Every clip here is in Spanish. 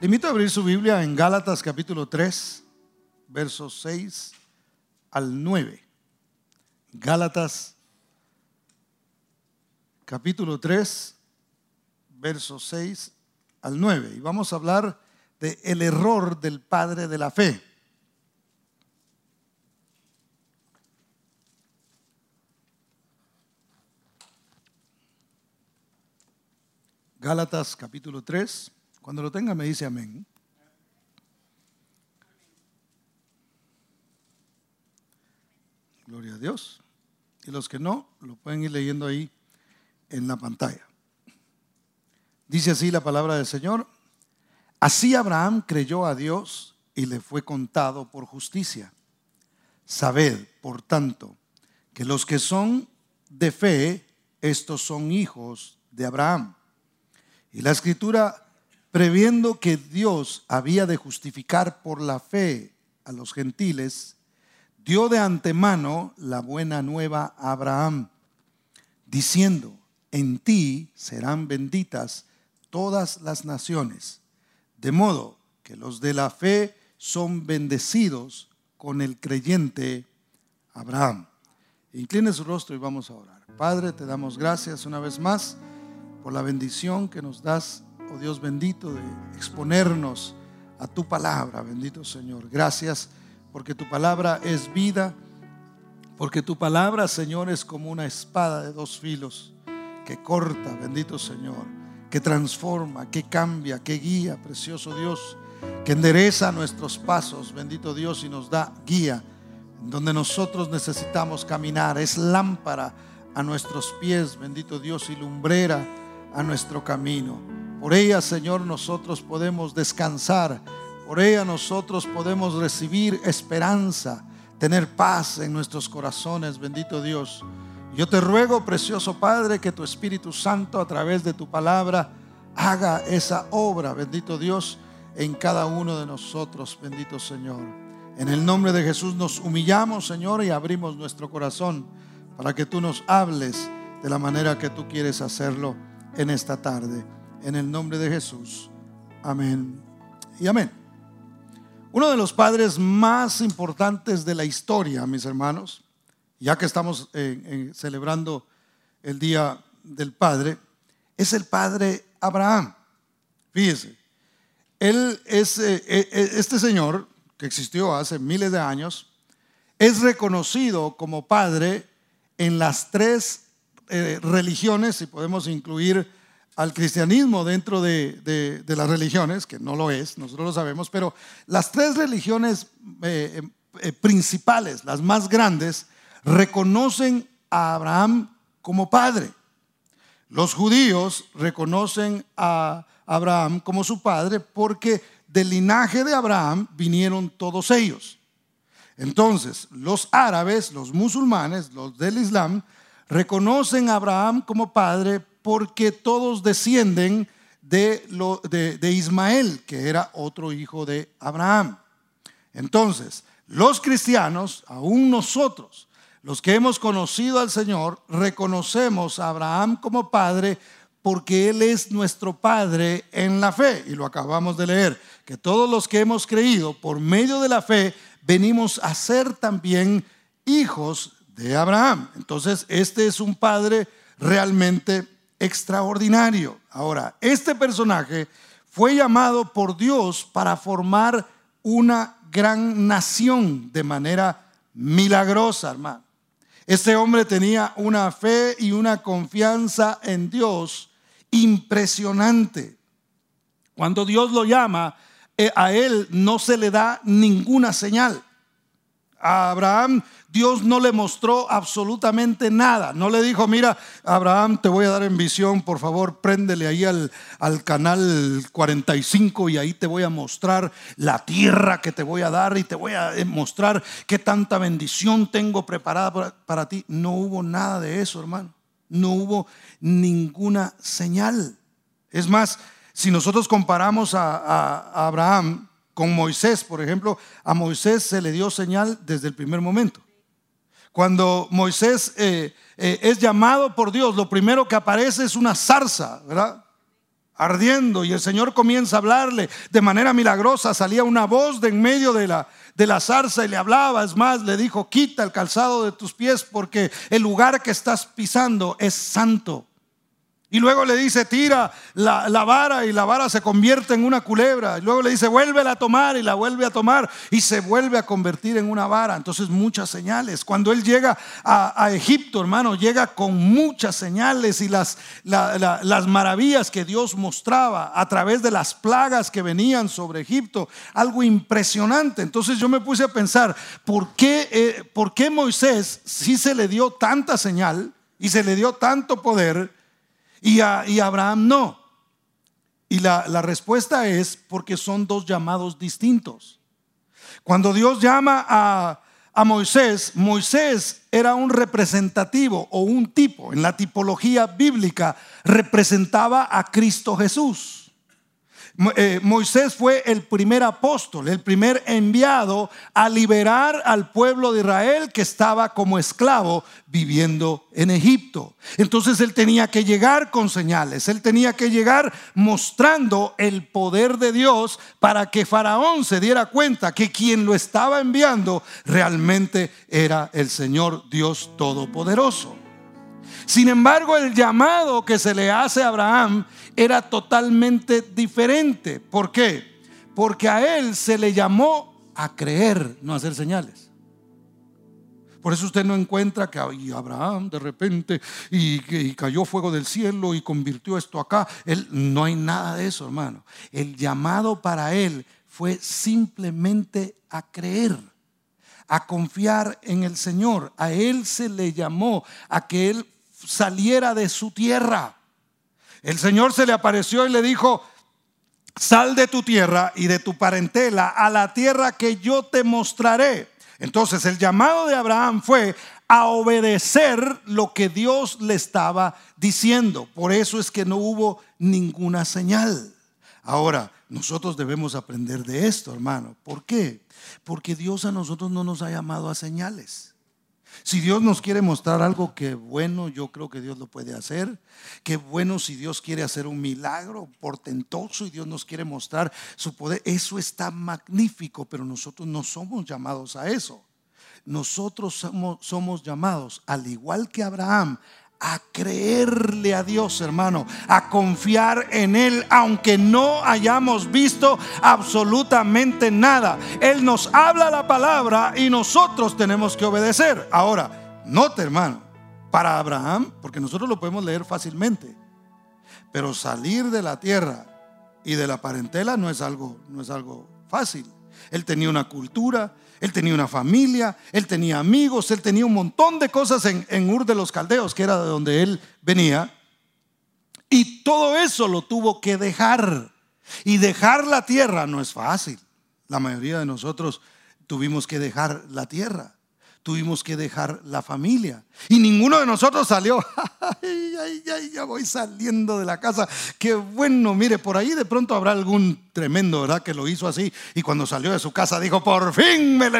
Le invito a abrir su Biblia en Gálatas capítulo 3, versos 6 al 9. Gálatas capítulo 3, versos 6 al 9. Y vamos a hablar de el error del padre de la fe. Gálatas capítulo 3. Cuando lo tenga me dice amén. Gloria a Dios. Y los que no, lo pueden ir leyendo ahí en la pantalla. Dice así la palabra del Señor. Así Abraham creyó a Dios y le fue contado por justicia. Sabed, por tanto, que los que son de fe, estos son hijos de Abraham. Y la escritura, previendo que Dios había de justificar por la fe a los gentiles, dio de antemano la buena nueva a Abraham, diciendo, en ti serán benditas todas las naciones, de modo que los de la fe son bendecidos con el creyente Abraham. Incline su rostro y vamos a orar. Padre, te damos gracias una vez más por la bendición que nos das, oh Dios bendito, de exponernos a tu palabra, bendito Señor. Gracias porque tu palabra es vida, porque tu palabra, Señor, es como una espada de dos filos que corta, bendito Señor, que transforma, que cambia, que guía, precioso Dios, que endereza nuestros pasos, bendito Dios, y nos da guía donde nosotros necesitamos caminar. Es lámpara a nuestros pies, bendito Dios, y lumbrera a nuestro camino. Por ella, Señor, nosotros podemos descansar. Por ella nosotros podemos recibir esperanza, tener paz en nuestros corazones, bendito Dios. Yo te ruego, precioso Padre, que tu Espíritu Santo a través de tu palabra haga esa obra, bendito Dios, en cada uno de nosotros, bendito Señor. En el nombre de Jesús nos humillamos, Señor, y abrimos nuestro corazón para que tú nos hables de la manera que tú quieres hacerlo en esta tarde. En el nombre de Jesús. Amén y amén. Uno de los padres más importantes de la historia, mis hermanos, ya que estamos celebrando el Día del Padre, es el Padre Abraham. Fíjese, él es, eh, eh, este señor que existió hace miles de años, es reconocido como padre en las tres eh, religiones, si podemos incluir al cristianismo dentro de, las religiones, que no lo es, nosotros lo sabemos, pero las tres religiones eh, eh, principales, las más grandes, reconocen a Abraham como padre. Los judíos reconocen a Abraham como su padre porque del linaje de Abraham vinieron todos ellos. Entonces, los árabes, los musulmanes, los del Islam, reconocen a Abraham como padre porque todos descienden de, Ismael, que era otro hijo de Abraham. Entonces, los cristianos, aún nosotros, los que hemos conocido al Señor, reconocemos a Abraham como padre porque Él es nuestro Padre en la fe. Y lo acabamos de leer, que todos los que hemos creído por medio de la fe, venimos a ser también hijos de Abraham. Entonces, este es un padre realmente extraordinario. Ahora, este personaje fue llamado por Dios para formar una gran nación de manera milagrosa, hermano. Este hombre tenía una fe y una confianza en Dios impresionante. Cuando Dios lo llama, eh, a él no se le da ninguna señal. A Abraham Dios no le mostró absolutamente nada. No le dijo, mira, Abraham, te voy a dar en visión, por favor, préndele ahí al, al, canal 45 y ahí te voy a mostrar la tierra que te voy a dar y te voy a mostrar qué tanta bendición tengo preparada para, ti. No hubo nada de eso, hermano. No hubo ninguna señal. Es más, si nosotros comparamos a Abraham con Moisés, por ejemplo, a Moisés se le dio señal desde el primer momento. Cuando Moisés eh, eh, es llamado por Dios, lo primero que aparece es una zarza, ¿verdad? ardiendo y el Señor comienza a hablarle de manera milagrosa. Salía una voz de en medio de la, de la zarza y le hablaba. Es más, le dijo, quita el calzado de tus pies porque el lugar que estás pisando es santo. Y luego le dice, tira la, vara y la vara se convierte en una culebra. Y luego le dice, vuélvela a tomar y la vuelve a tomar y se vuelve a convertir en una vara. Entonces muchas señales. Cuando él llega a, Egipto, hermano, llega con muchas señales y las, las maravillas que Dios mostraba a través de las plagas que venían sobre Egipto. Algo impresionante. Entonces yo me puse a pensar, ¿por qué, eh, ¿por qué Moisés sí se le dio tanta señal y se le dio tanto poder? Y a, Abraham no. Y la, la respuesta es porque son dos llamados distintos. Cuando Dios llama a, a Moisés, Moisés era un representativo o un tipo, en la tipología bíblica, representaba a Cristo Jesús. Eh, Moisés fue el primer apóstol, el primer enviado a liberar al pueblo de Israel que estaba como esclavo viviendo en Egipto. Entonces él tenía que llegar con señales, él tenía que llegar mostrando el poder de Dios para que Faraón se diera cuenta que quien lo estaba enviando realmente era el Señor Dios Todopoderoso. Sin embargo, el llamado que se le hace a Abraham era totalmente diferente. ¿Por qué? Porque a él se le llamó a creer, no a hacer señales. Por eso usted no encuentra que Abraham de repente y, cayó fuego del cielo y convirtió esto acá. Él, no hay nada de eso, hermano. El llamado para él fue simplemente a creer, a confiar en el Señor. A él se le llamó a que él saliera de su tierra. El Señor se le apareció y le dijo, sal de tu tierra y de tu parentela a la tierra que yo te mostraré. Entonces el llamado de Abraham fue a obedecer lo que Dios le estaba diciendo. Por eso es que no hubo ninguna señal. Ahora, nosotros debemos aprender de esto, hermano. ¿Por qué? Porque Dios a nosotros no nos ha llamado a señales. Si Dios nos quiere mostrar algo que bueno, yo creo que Dios lo puede hacer. Qué bueno si Dios quiere hacer un milagro portentoso y Dios nos quiere mostrar su poder. Eso está magnífico, pero nosotros no somos llamados a eso. Nosotros somos, somos llamados, al igual que Abraham, a creerle a Dios, hermano, a confiar en Él, aunque no hayamos visto absolutamente nada. Él nos habla la palabra y nosotros tenemos que obedecer. Ahora, note, hermano, para Abraham, porque nosotros lo podemos leer fácilmente, pero salir de la tierra y de la parentela no es algo, no es algo fácil. Él tenía una cultura, él tenía una familia, él tenía amigos, él tenía un montón de cosas en, Ur de los Caldeos, que era de donde él venía. Y todo eso lo tuvo que dejar. Y dejar la tierra no es fácil. La mayoría de nosotros tuvimos que dejar la tierra tuvimos que dejar la familia. Y ninguno de nosotros salió. ay, ay, ya voy saliendo de la casa. Qué bueno, mire, por ahí de pronto habrá algún tremendo, ¿verdad? Que lo hizo así. Y cuando salió de su casa dijo, por fin me,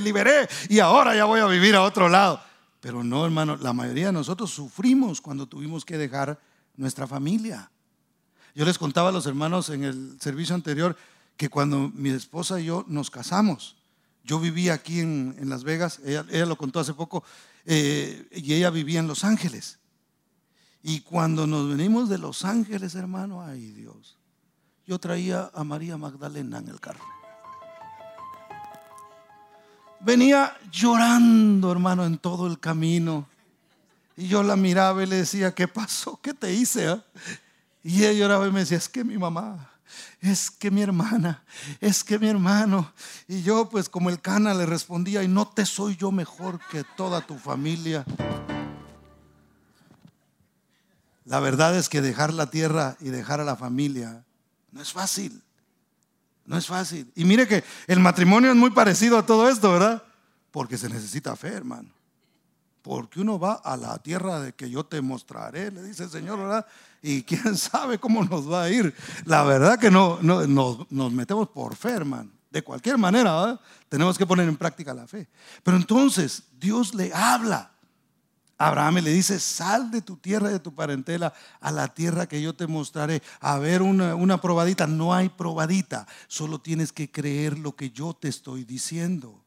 liberé y ahora ya voy a vivir a otro lado. Pero no, hermano, la mayoría de nosotros sufrimos cuando tuvimos que dejar nuestra familia. Yo les contaba a los hermanos en el servicio anterior que cuando mi esposa y yo nos casamos, yo vivía aquí en, Las Vegas, ella, lo contó hace poco, eh, y ella vivía en Los Ángeles. Y cuando nos venimos de Los Ángeles, hermano, ay Dios, yo traía a María Magdalena en el carro. Venía llorando, hermano, en todo el camino. Y yo la miraba y le decía, ¿qué pasó? ¿Qué te hice? Ah?". Y ella lloraba y me decía, es que mi mamá es que mi hermana, es que mi hermano. Y yo pues como el cana le respondía, y no te soy yo mejor que toda tu familia. La verdad es que dejar la tierra y dejar a la familia no es fácil. No es fácil. Y mire que el matrimonio es muy parecido a todo esto, ¿verdad? Porque se necesita fe, hermano. Porque uno va a la tierra de que yo te mostraré, le dice el Señor, ¿verdad? Y quién sabe cómo nos va a ir. La verdad que no, no nos, metemos por fe, hermano. De cualquier manera, tenemos que poner en práctica la fe. Pero entonces Dios le habla Abraham le dice, sal de tu tierra, de tu parentela, a la tierra que yo te mostraré. A ver una, una probadita. No hay probadita, solo tienes que creer lo que yo te estoy diciendo.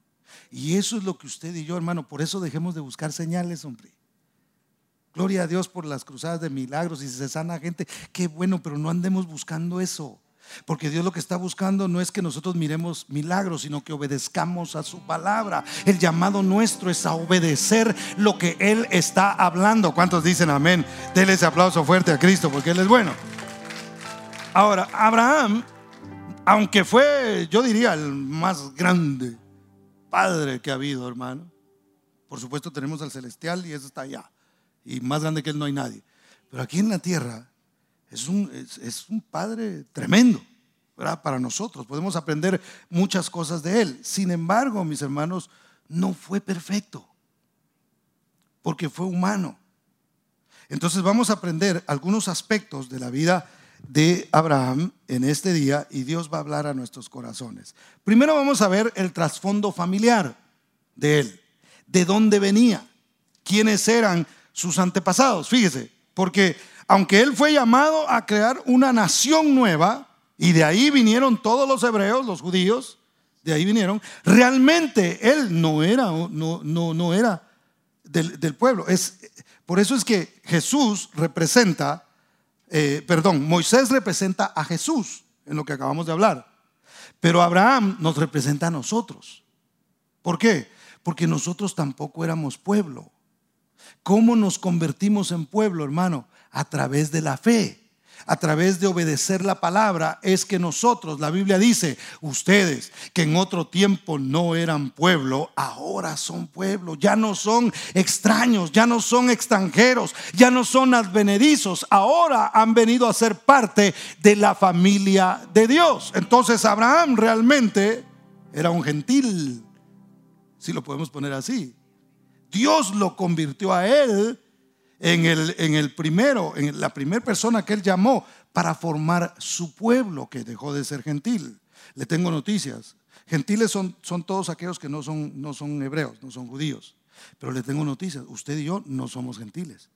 Y eso es lo que usted y yo, hermano, por eso dejemos de buscar señales, hombre. Gloria a Dios por las cruzadas de milagros y si se sana gente, qué bueno, pero no andemos buscando eso. Porque Dios lo que está buscando no es que nosotros miremos milagros, sino que obedezcamos a su palabra. El llamado nuestro es a obedecer lo que Él está hablando. ¿Cuántos dicen amén? Denle ese aplauso fuerte a Cristo porque Él es bueno. Ahora, Abraham, aunque fue, yo diría, el más grande padre que ha habido, hermano. Por supuesto tenemos al celestial y eso está allá. Y más grande que Él no hay nadie. Pero aquí en la tierra es un, es, un padre tremendo. ¿verdad? Para nosotros podemos aprender muchas cosas de él. Sin embargo, mis hermanos, no fue perfecto, porque fue humano. Entonces vamos a aprender algunos aspectos de la vida de Abraham en este día y Dios va a hablar a nuestros corazones. Primero vamos a ver el trasfondo familiar de él, de dónde venía, quiénes eran sus antepasados. Fíjese, porque aunque él fue llamado a crear una nación nueva, y de ahí vinieron todos los hebreos, los judíos, de ahí vinieron, realmente él no era, no, no, no era del, pueblo. Es, por eso es que Jesús representa, eh, perdón, Moisés representa a Jesús en lo que acabamos de hablar, pero Abraham nos representa a nosotros. ¿Por qué? Porque nosotros tampoco éramos pueblo. ¿Cómo nos convertimos en pueblo, hermano? A través de la fe. A través de obedecer la palabra es que nosotros, la Biblia dice, ustedes que en otro tiempo no eran pueblo, ahora son pueblo, ya no son extraños, ya no son extranjeros, ya no son advenedizos, ahora han venido a ser parte de la familia de Dios. Entonces Abraham realmente era un gentil, si lo podemos poner así. Dios lo convirtió a él en el, en el primero, en la primera persona que él llamó para formar su pueblo que dejó de ser gentil. Le tengo noticias. Gentiles son, son todos aquellos que no son, no son hebreos, no son judíos. Pero le tengo noticias. Usted y yo no somos gentiles.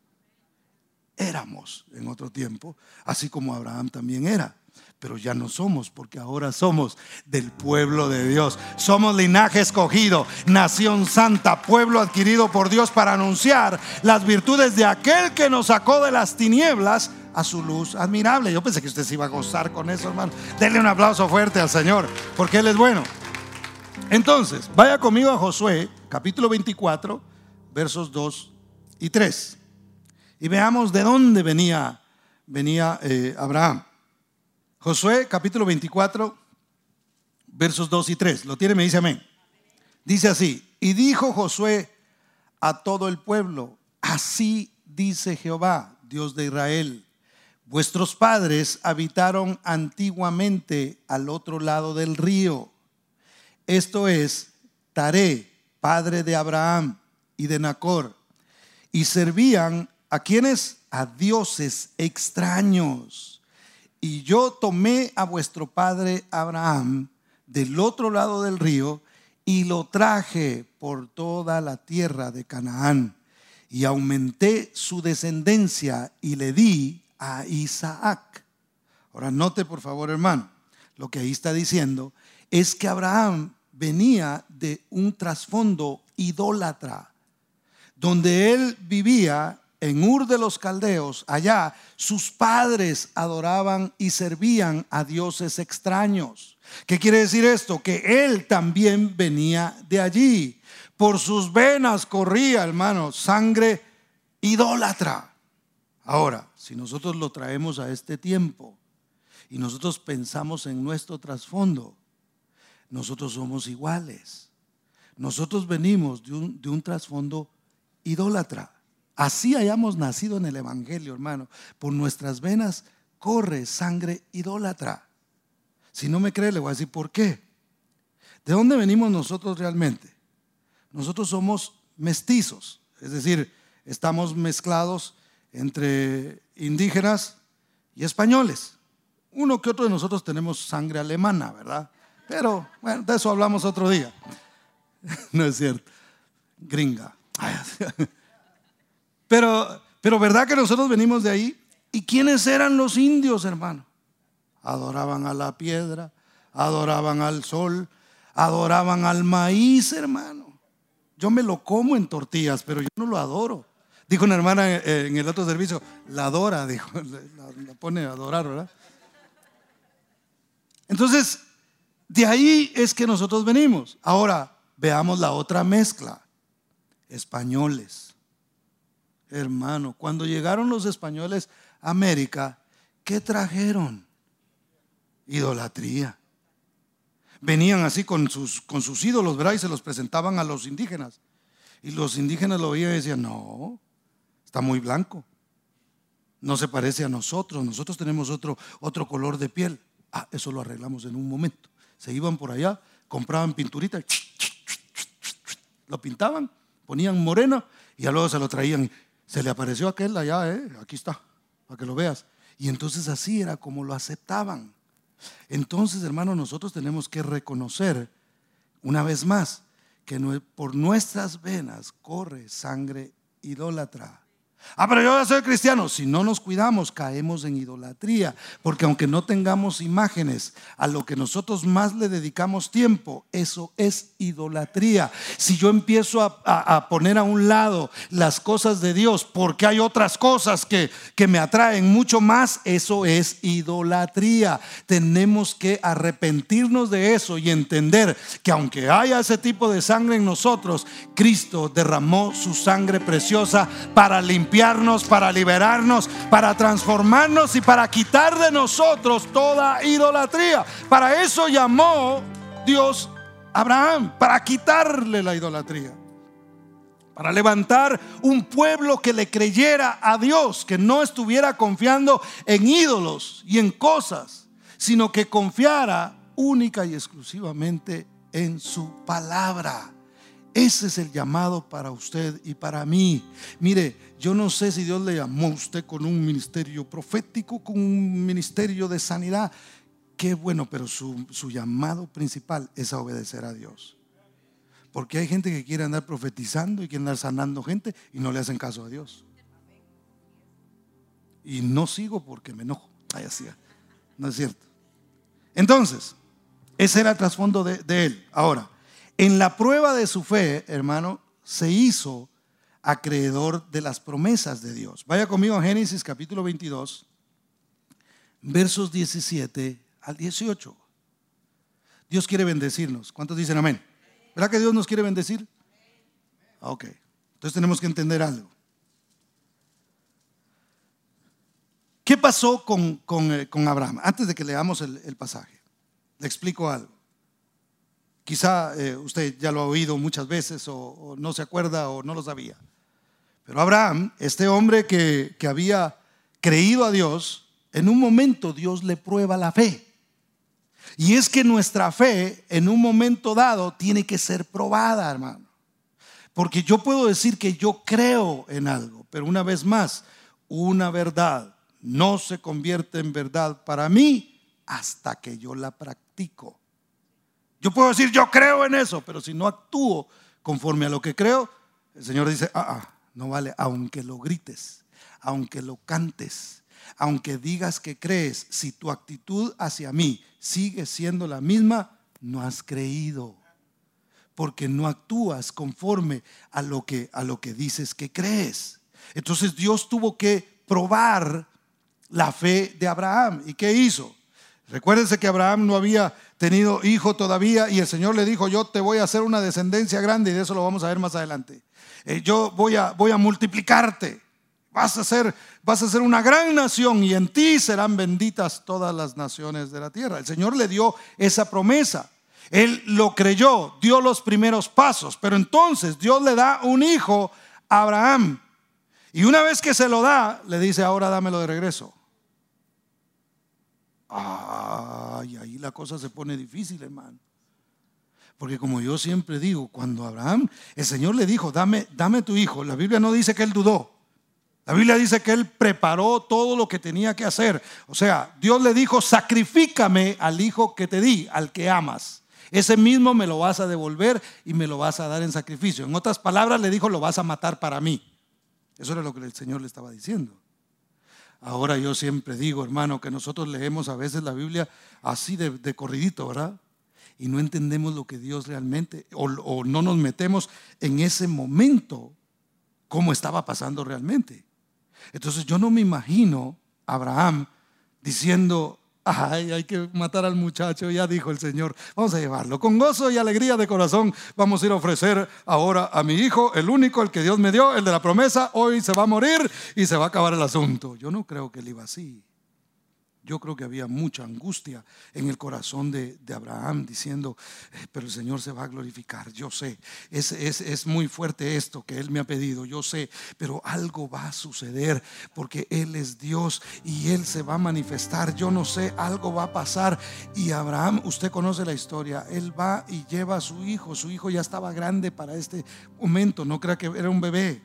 Éramos en otro tiempo, así como Abraham también era pero ya no somos porque ahora somos del pueblo de Dios. Somos linaje escogido, nación santa, pueblo adquirido por Dios para anunciar las virtudes de aquel que nos sacó de las tinieblas a su luz admirable. Yo pensé que usted se iba a gozar con eso, hermano. Denle un aplauso fuerte al Señor, porque Él es bueno. Entonces, vaya conmigo a Josué, capítulo 24, versos 2 y 3. Y veamos de dónde venía, venía eh, Abraham. Josué capítulo 24, versos 2 y 3. ¿Lo tiene? Me dice amén. Dice así, y dijo Josué a todo el pueblo, así dice Jehová, Dios de Israel, vuestros padres habitaron antiguamente al otro lado del río. Esto es Taré, padre de Abraham y de Nacor, y servían a quienes? A dioses extraños y yo tomé a vuestro padre Abraham del otro lado del río y lo traje por toda la tierra de Canaán y aumenté su descendencia y le di a Isaac. Ahora note por favor hermano, lo que ahí está diciendo es que Abraham venía de un trasfondo idólatra, donde él vivía en Ur de los Caldeos, allá, sus padres adoraban y servían a dioses extraños. ¿Qué quiere decir esto? Que él también venía de allí. Por sus venas corría, hermano, sangre idólatra. Ahora, si nosotros lo traemos a este tiempo y nosotros pensamos en nuestro trasfondo, nosotros somos iguales. Nosotros venimos de un, de un trasfondo idólatra. Así hayamos nacido en el Evangelio, hermano. Por nuestras venas corre sangre idólatra. Si no me cree, le voy a decir por qué. ¿De dónde venimos nosotros realmente? Nosotros somos mestizos, es decir, estamos mezclados entre indígenas y españoles. Uno que otro de nosotros tenemos sangre alemana, ¿verdad? Pero bueno, de eso hablamos otro día. No es cierto. Gringa. Pero, pero ¿verdad que nosotros venimos de ahí? ¿Y quiénes eran los indios, hermano? Adoraban a la piedra, adoraban al sol, adoraban al maíz, hermano. Yo me lo como en tortillas, pero yo no lo adoro. Dijo una hermana en el otro servicio, la adora, dijo, la, pone a adorar, ¿verdad? Entonces, de ahí es que nosotros venimos. Ahora, veamos la otra mezcla. Españoles. Hermano, cuando llegaron los españoles a América, ¿qué trajeron? Idolatría. Venían así con sus, con sus ídolos, ¿verdad? Y se los presentaban a los indígenas. Y los indígenas lo veían y decían, no, está muy blanco. No se parece a nosotros. Nosotros tenemos otro, otro color de piel. Ah, eso lo arreglamos en un momento. Se iban por allá, compraban pinturita, lo pintaban, ponían moreno y luego se lo traían. Se le apareció aquel allá, ¿eh? aquí está, para que lo veas. Y entonces así era como lo aceptaban. Entonces, hermano, nosotros tenemos que reconocer una vez más que por nuestras venas corre sangre idólatra. Ah, pero yo ya soy cristiano. Si no nos cuidamos, caemos en idolatría. Porque aunque no tengamos imágenes, a lo que nosotros más le dedicamos tiempo, eso es idolatría. Si yo empiezo a, poner a un lado las cosas de Dios, porque hay otras cosas que, que me atraen mucho más, eso es idolatría. Tenemos que arrepentirnos de eso y entender que aunque haya ese tipo de sangre en nosotros, Cristo derramó su sangre preciosa para limpiar para liberarnos, para transformarnos y para quitar de nosotros toda idolatría. Para eso llamó Dios a Abraham, para quitarle la idolatría. Para levantar un pueblo que le creyera a Dios, que no estuviera confiando en ídolos y en cosas, sino que confiara única y exclusivamente en su palabra. Ese es el llamado para usted y para mí. Mire, yo no sé si Dios le llamó a usted con un ministerio profético, con un ministerio de sanidad. Qué bueno, pero su, llamado principal es a obedecer a Dios. Porque hay gente que quiere andar profetizando y quiere andar sanando gente y no le hacen caso a Dios. Y no sigo porque me enojo. Ay, no es cierto. Entonces, ese era el trasfondo de, de él. Ahora, en la prueba de su fe, hermano, se hizo acreedor de las promesas de Dios. Vaya conmigo a Génesis capítulo 22, versos 17 al 18. Dios quiere bendecirnos. ¿Cuántos dicen amén? ¿Verdad que Dios nos quiere bendecir? Ah, ok. Entonces tenemos que entender algo. ¿Qué pasó con, eh, Abraham? Antes de que leamos el pasaje, le explico algo. Quizá eh, usted ya lo ha oído muchas veces o, no se acuerda o no lo sabía. Pero Abraham, este hombre que, que había creído a Dios, en un momento Dios le prueba la fe. Y es que nuestra fe en un momento dado tiene que ser probada, hermano. Porque yo puedo decir que yo creo en algo, pero una vez más, una verdad no se convierte en verdad para mí hasta que yo la practico. Yo puedo decir, yo creo en eso, pero si no actúo conforme a lo que creo, el Señor dice, ah, ah, no vale, aunque lo grites, aunque lo cantes, aunque digas que crees, si tu actitud hacia mí sigue siendo la misma, no has creído. Porque no actúas conforme a lo que, a lo que dices que crees. Entonces Dios tuvo que probar la fe de Abraham. ¿Y qué hizo? Recuérdense que Abraham no había tenido hijo todavía y el Señor le dijo, yo te voy a hacer una descendencia grande y de eso lo vamos a ver más adelante. Eh, yo voy a, voy a multiplicarte. Vas a, ser, vas a ser una gran nación y en ti serán benditas todas las naciones de la tierra. El Señor le dio esa promesa. Él lo creyó, dio los primeros pasos, pero entonces Dios le da un hijo a Abraham. Y una vez que se lo da, le dice, ahora dámelo de regreso. Ay, ahí la cosa se pone difícil, hermano. Porque como yo siempre digo, cuando Abraham, el Señor le dijo, dame, dame tu hijo, la Biblia no dice que él dudó. La Biblia dice que él preparó todo lo que tenía que hacer. O sea, Dios le dijo, sacrifícame al hijo que te di, al que amas. Ese mismo me lo vas a devolver y me lo vas a dar en sacrificio. En otras palabras, le dijo, lo vas a matar para mí. Eso era lo que el Señor le estaba diciendo. Ahora yo siempre digo, hermano, que nosotros leemos a veces la Biblia así de, corridito, ¿verdad? Y no entendemos lo que Dios realmente, o, o no nos metemos en ese momento, cómo estaba pasando realmente. Entonces yo no me imagino a Abraham diciendo, Ay, hay que matar al muchacho, ya dijo el Señor. Vamos a llevarlo. Con gozo y alegría de corazón vamos a ir a ofrecer ahora a mi hijo, el único, el que Dios me dio, el de la promesa. Hoy se va a morir y se va a acabar el asunto. Yo no creo que él iba así. Yo creo que había mucha angustia en el corazón de, Abraham diciendo, eh, pero el Señor se va a glorificar, yo sé, es, es, muy fuerte esto que Él me ha pedido, yo sé, pero algo va a suceder porque Él es Dios y Él se va a manifestar, yo no sé, algo va a pasar. Y Abraham, usted conoce la historia, Él va y lleva a su hijo, su hijo ya estaba grande para este momento, no crea que era un bebé.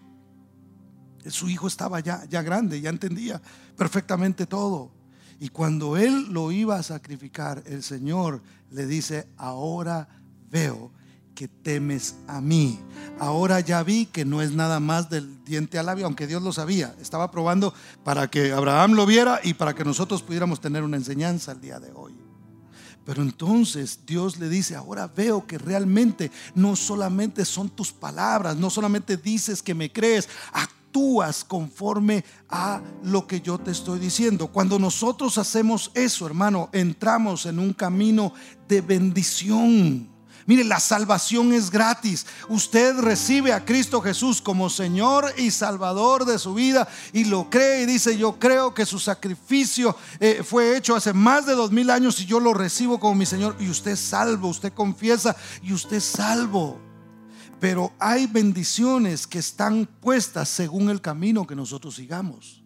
Su hijo estaba ya, ya grande, ya entendía perfectamente todo. Y cuando él lo iba a sacrificar, el Señor le dice, ahora veo que temes a mí. Ahora ya vi que no es nada más del diente al labio, aunque Dios lo sabía. Estaba probando para que Abraham lo viera y para que nosotros pudiéramos tener una enseñanza el día de hoy. Pero entonces Dios le dice, ahora veo que realmente no solamente son tus palabras, no solamente dices que me crees, actúas conforme a lo que yo te estoy diciendo. Cuando nosotros hacemos eso, hermano, entramos en un camino de bendición. Mire, la salvación es gratis. Usted recibe a Cristo Jesús como Señor y Salvador de su vida y lo cree y dice, yo creo que su sacrificio eh, fue hecho hace más de dos mil años y yo lo recibo como mi Señor y usted es salvo, usted confiesa y usted es salvo. Pero hay bendiciones que están puestas según el camino que nosotros sigamos.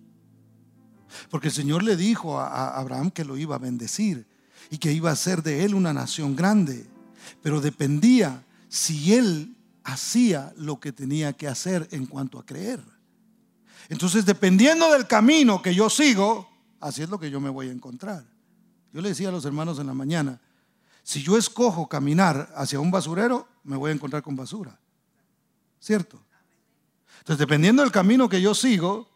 Porque el Señor le dijo a Abraham que lo iba a bendecir y que iba a ser de él una nación grande. Pero dependía si él hacía lo que tenía que hacer en cuanto a creer. Entonces, dependiendo del camino que yo sigo, así es lo que yo me voy a encontrar. Yo le decía a los hermanos en la mañana, si yo escojo caminar hacia un basurero, me voy a encontrar con basura. ¿Cierto? Entonces, dependiendo del camino que yo sigo,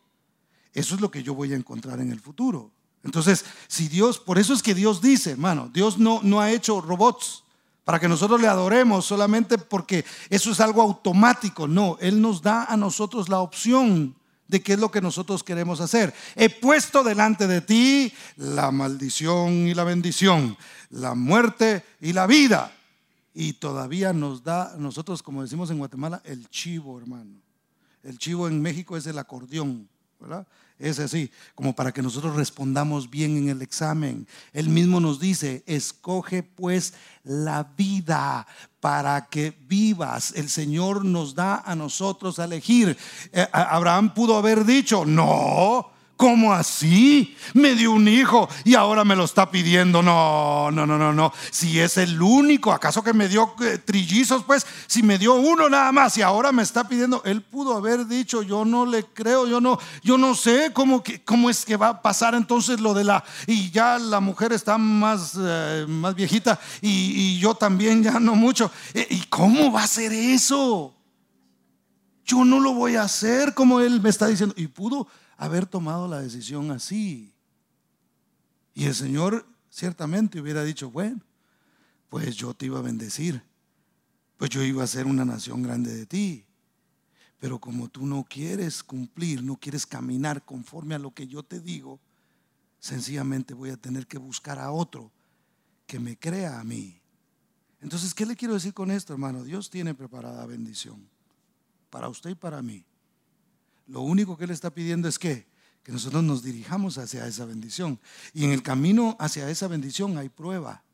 eso es lo que yo voy a encontrar en el futuro. Entonces, si Dios, por eso es que Dios dice, hermano, Dios no, no ha hecho robots para que nosotros le adoremos solamente porque eso es algo automático. No, Él nos da a nosotros la opción de qué es lo que nosotros queremos hacer. He puesto delante de ti la maldición y la bendición, la muerte y la vida y todavía nos da, nosotros como decimos en Guatemala, el chivo, hermano. El chivo en México es el acordeón, ¿verdad? Es así, como para que nosotros respondamos bien en el examen. Él mismo nos dice, escoge pues la vida para que vivas. El Señor nos da a nosotros a elegir. Eh, Abraham pudo haber dicho, no, ¿Cómo así? Me dio un hijo y ahora me lo está pidiendo. No, no, no, no, no. Si es el único, ¿acaso que me dio eh, trillizos? Pues si me dio uno nada más y ahora me está pidiendo, él pudo haber dicho, yo no le creo, yo no, yo no sé cómo, cómo es que va a pasar entonces lo de la, y ya la mujer está más, eh, más viejita y, y, yo también ya no mucho. Eh, ¿Y cómo va a ser eso? Yo no lo voy a hacer como él me está diciendo. Y pudo haber tomado la decisión así. Y el Señor ciertamente hubiera dicho, bueno, pues yo te iba a bendecir, pues yo iba a ser una nación grande de ti. Pero como tú no quieres cumplir, no quieres caminar conforme a lo que yo te digo, sencillamente voy a tener que buscar a otro que me crea a mí. Entonces, ¿qué le quiero decir con esto, hermano? Dios tiene preparada bendición para usted y para mí. Lo único que Él está pidiendo es que, que nosotros nos dirijamos hacia esa bendición. Y en el camino hacia esa bendición hay prueba.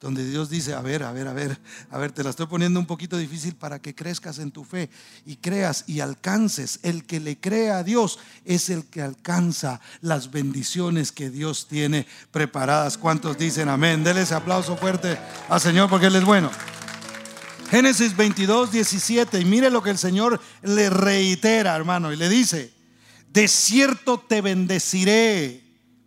Donde Dios dice, a ver, a ver, a ver, a ver, te la estoy poniendo un poquito difícil para que crezcas en tu fe y creas y alcances. El que le crea a Dios es el que alcanza las bendiciones que Dios tiene preparadas. ¿Cuántos dicen amén? Dele ese aplauso fuerte al Señor porque Él es bueno. Génesis 22, 17. Y mire lo que el Señor le reitera, hermano, y le dice, de cierto te bendeciré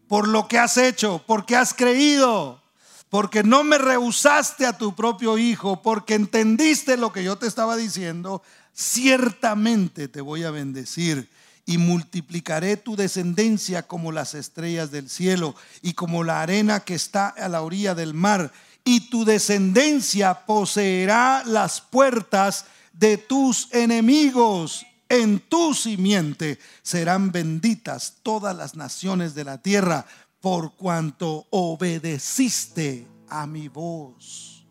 por lo que has hecho, porque has creído, porque no me rehusaste a tu propio hijo, porque entendiste lo que yo te estaba diciendo, ciertamente te voy a bendecir y multiplicaré tu descendencia como las estrellas del cielo y como la arena que está a la orilla del mar. Y tu descendencia poseerá las puertas de tus enemigos. En tu simiente serán benditas todas las naciones de la tierra por cuanto obedeciste a mi voz.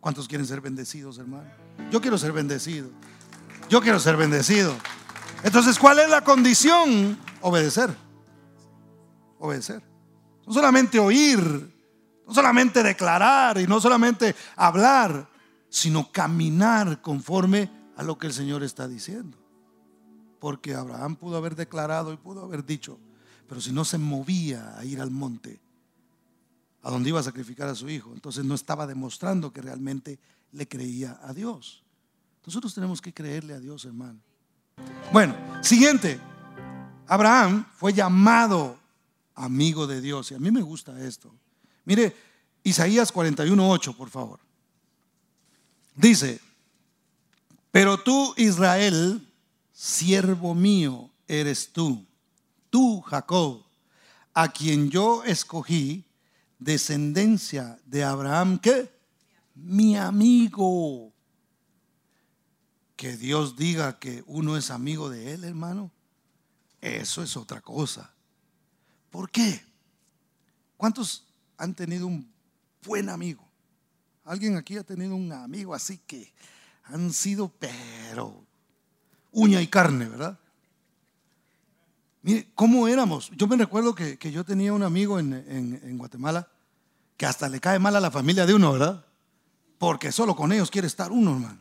¿Cuántos quieren ser bendecidos, hermano? Yo quiero ser bendecido. Yo quiero ser bendecido. Entonces, ¿cuál es la condición? Obedecer. Obedecer. No solamente oír, no solamente declarar y no solamente hablar, sino caminar conforme a lo que el Señor está diciendo. Porque Abraham pudo haber declarado y pudo haber dicho, pero si no se movía a ir al monte, a donde iba a sacrificar a su hijo, entonces no estaba demostrando que realmente le creía a Dios. Nosotros tenemos que creerle a Dios, hermano. Bueno, siguiente. Abraham fue llamado amigo de Dios. Y a mí me gusta esto. Mire, Isaías 41.8, por favor. Dice, pero tú, Israel, siervo mío eres tú. Tú, Jacob, a quien yo escogí, descendencia de Abraham, ¿qué? Mi amigo que Dios diga que uno es amigo de Él, hermano, eso es otra cosa. ¿Por qué? ¿Cuántos han tenido un buen amigo? ¿Alguien aquí ha tenido un amigo así que han sido, pero uña y carne, ¿verdad? Mire, ¿cómo éramos? Yo me recuerdo que, yo tenía un amigo en, en, Guatemala que hasta le cae mal a la familia de uno, ¿verdad? Porque solo con ellos quiere estar uno, hermano.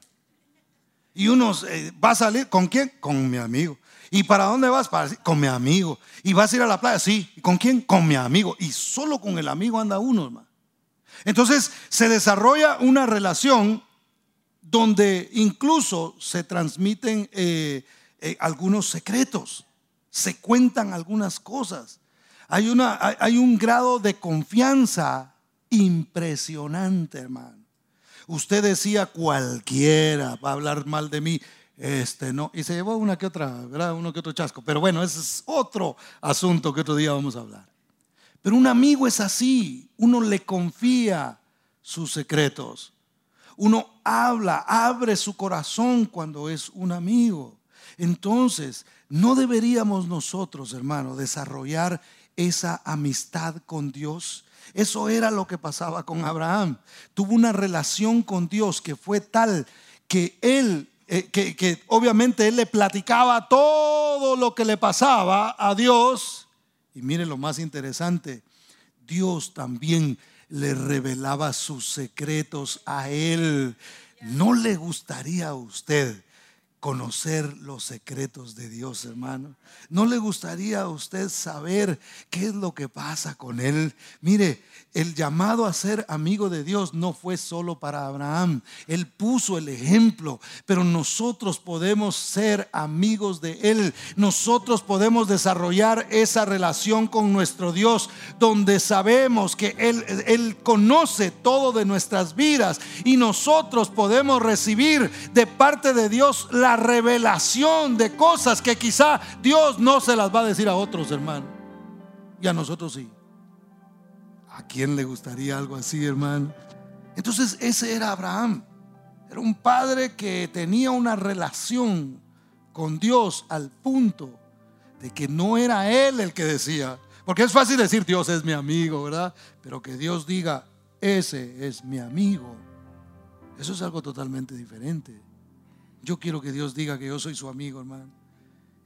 Y uno eh, va a salir, ¿con quién? Con mi amigo. ¿Y para dónde vas? Para, con mi amigo. ¿Y vas a ir a la playa? Sí. ¿Y con quién? Con mi amigo. Y solo con el amigo anda uno, hermano. Entonces se desarrolla una relación donde incluso se transmiten eh, eh, algunos secretos, se cuentan algunas cosas. Hay, una, hay un grado de confianza impresionante, hermano. Usted decía cualquiera va a hablar mal de mí. Este no, y se llevó una que otra, ¿verdad? Uno que otro chasco. Pero bueno, ese es otro asunto que otro día vamos a hablar. Pero un amigo es así, uno le confía sus secretos. Uno habla, abre su corazón cuando es un amigo. Entonces, no deberíamos nosotros, hermano, desarrollar esa amistad con Dios eso era lo que pasaba con Abraham. Tuvo una relación con Dios que fue tal que él, eh, que, obviamente él le platicaba todo lo que le pasaba a Dios. Y mire lo más interesante, Dios también le revelaba sus secretos a él. ¿No le gustaría a usted conocer los secretos de Dios, hermano. ¿No le gustaría a usted saber qué es lo que pasa con él? Mire, el llamado a ser amigo de Dios no fue solo para Abraham. Él puso el ejemplo, pero nosotros podemos ser amigos de Él. Nosotros podemos desarrollar esa relación con nuestro Dios, donde sabemos que Él, conoce todo de nuestras vidas y nosotros podemos recibir de parte de Dios la revelación de cosas que quizá Dios no se las va a decir a otros, hermano. Y a nosotros sí. ¿A quién le gustaría algo así, hermano? Entonces ese era Abraham. Era un padre que tenía una relación con Dios al punto de que no era él el que decía, porque es fácil decir Dios es mi amigo, ¿verdad? Pero que Dios diga, ese es mi amigo. Eso es algo totalmente diferente. Yo quiero que Dios diga que yo soy su amigo, hermano.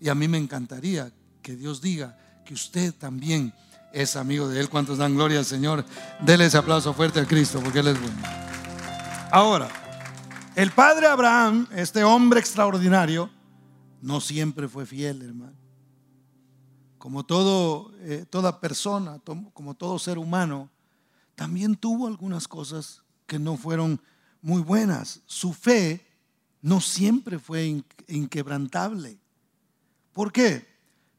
Y a mí me encantaría que Dios diga que usted también es amigo de Él. ¿Cuántos dan gloria al Señor? Dele ese aplauso fuerte a Cristo porque Él es bueno. Ahora, el padre Abraham, este hombre extraordinario, no siempre fue fiel, hermano. Como todo, eh, toda persona, como todo ser humano, también tuvo algunas cosas que no fueron muy buenas. Su fe no siempre fue inquebrantable. ¿Por qué?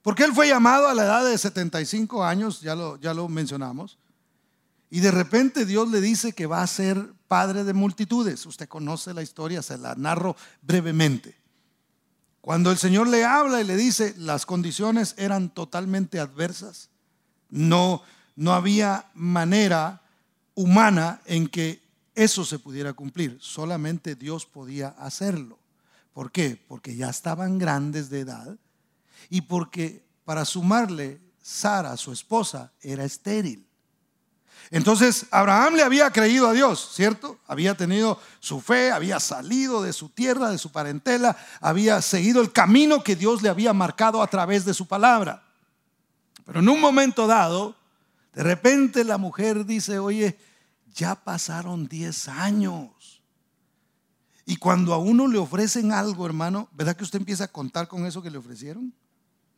Porque él fue llamado a la edad de 75 años, ya lo, ya lo mencionamos, y de repente Dios le dice que va a ser padre de multitudes. Usted conoce la historia, se la narro brevemente. Cuando el Señor le habla y le dice, las condiciones eran totalmente adversas, no, no había manera humana en que eso se pudiera cumplir, solamente Dios podía hacerlo. ¿Por qué? Porque ya estaban grandes de edad y porque para sumarle Sara, su esposa, era estéril. Entonces, Abraham le había creído a Dios, ¿cierto? Había tenido su fe, había salido de su tierra, de su parentela, había seguido el camino que Dios le había marcado a través de su palabra. Pero en un momento dado, de repente la mujer dice, oye, ya pasaron 10 años. Y cuando a uno le ofrecen algo, hermano, ¿verdad que usted empieza a contar con eso que le ofrecieron?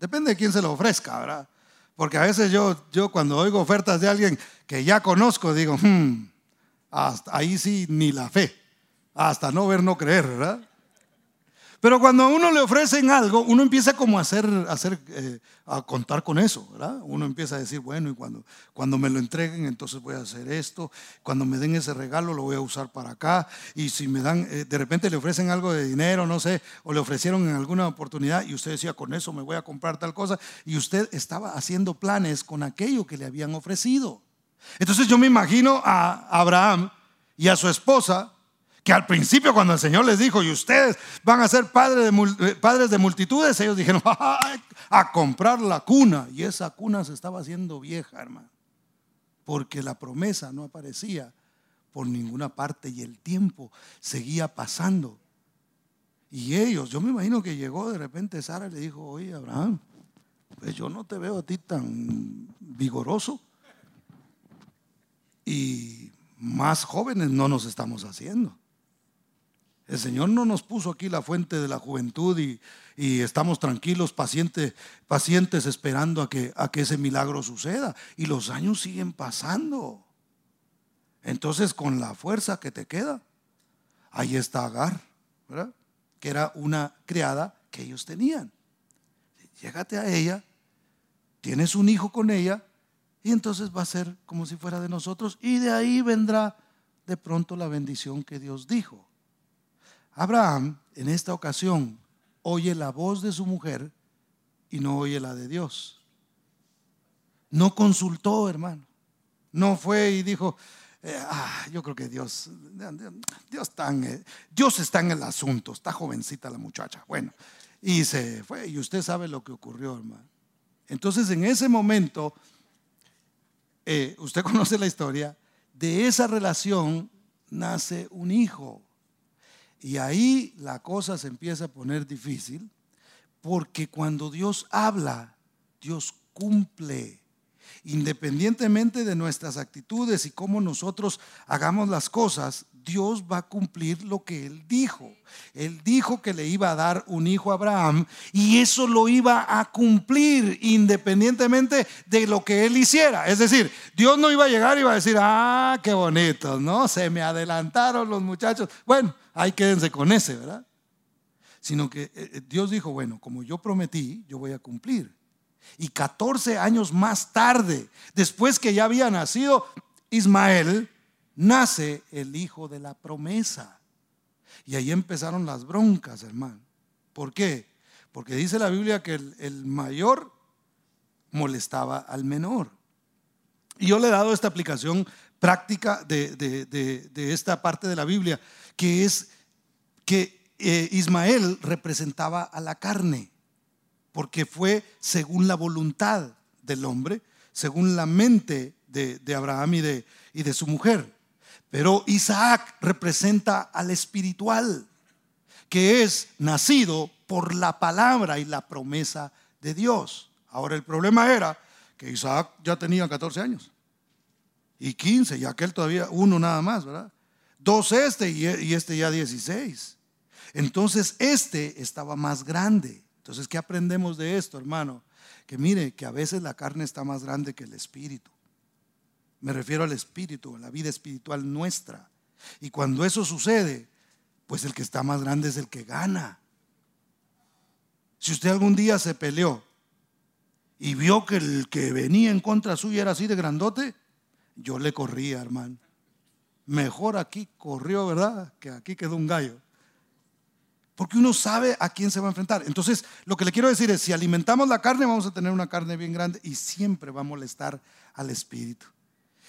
Depende de quién se lo ofrezca, ¿verdad? Porque a veces yo, yo cuando oigo ofertas de alguien que ya conozco, digo, hmm, hasta ahí sí ni la fe, hasta no ver, no creer, ¿verdad? Pero cuando a uno le ofrecen algo, uno empieza como a hacer, eh, a contar con eso, ¿verdad? Uno empieza a decir, bueno, y cuando, cuando me lo entreguen, entonces voy a hacer esto, cuando me den ese regalo, lo voy a usar para acá, y si me dan, eh, de repente le ofrecen algo de dinero, no sé, o le ofrecieron en alguna oportunidad, y usted decía, con eso me voy a comprar tal cosa, y usted estaba haciendo planes con aquello que le habían ofrecido. Entonces yo me imagino a Abraham y a su esposa que al principio cuando el Señor les dijo, y ustedes van a ser padres de, eh, padres de multitudes, ellos dijeron, a comprar la cuna. Y esa cuna se estaba haciendo vieja, hermano, porque la promesa no aparecía por ninguna parte y el tiempo seguía pasando. Y ellos, yo me imagino que llegó de repente Sara y le dijo, oye Abraham, pues yo no te veo a ti tan vigoroso. Y más jóvenes no nos estamos haciendo. El Señor no nos puso aquí la fuente de la juventud y, estamos tranquilos, pacientes, pacientes esperando a que, a que ese milagro suceda. Y los años siguen pasando. Entonces, con la fuerza que te queda, ahí está Agar, que era una criada que ellos tenían. Llégate a ella, tienes un hijo con ella, y entonces va a ser como si fuera de nosotros, y de ahí vendrá de pronto la bendición que Dios dijo. Abraham en esta ocasión oye la voz de su mujer y no oye la de Dios. No consultó, hermano. No fue y dijo, eh, ah, yo creo que Dios, Dios está, en, Dios está en el asunto, está jovencita la muchacha. Bueno, y se fue, y usted sabe lo que ocurrió, hermano. Entonces, en ese momento, eh, usted conoce la historia, de esa relación nace un hijo. Y ahí la cosa se empieza a poner difícil, porque cuando Dios habla, Dios cumple. Independientemente de nuestras actitudes y cómo nosotros hagamos las cosas, Dios va a cumplir lo que Él dijo. Él dijo que le iba a dar un hijo a Abraham y eso lo iba a cumplir independientemente de lo que Él hiciera. Es decir, Dios no iba a llegar y iba a decir, ah, qué bonito, ¿no? Se me adelantaron los muchachos. Bueno, ahí quédense con ese, ¿verdad? Sino que eh, eh, Dios dijo, bueno, como yo prometí, yo voy a cumplir. Y 14 años más tarde, después que ya había nacido Ismael, nace el hijo de la promesa. Y ahí empezaron las broncas, hermano. ¿Por qué? Porque dice la Biblia que el, mayor molestaba al menor. Y yo le he dado esta aplicación práctica de, esta parte de la Biblia, que es que eh, Ismael representaba a la carne, porque fue según la voluntad del hombre, según la mente de, Abraham y de, y de su mujer. Pero Isaac representa al espiritual, que es nacido por la palabra y la promesa de Dios. Ahora el problema era que Isaac ya tenía 14 años y 15, y aquel todavía uno nada más, ¿verdad? Dos este y este ya 16. Entonces este estaba más grande. Entonces, ¿qué aprendemos de esto, hermano? Que mire, que a veces la carne está más grande que el espíritu. Me refiero al espíritu, a la vida espiritual nuestra. Y cuando eso sucede, pues el que está más grande es el que gana. Si usted algún día se peleó y vio que el que venía en contra suya era así de grandote, yo le corría, hermano. Mejor aquí corrió, ¿verdad? Que aquí quedó un gallo. Porque uno sabe a quién se va a enfrentar. Entonces, lo que le quiero decir es, si alimentamos la carne, vamos a tener una carne bien grande y siempre va a molestar al espíritu.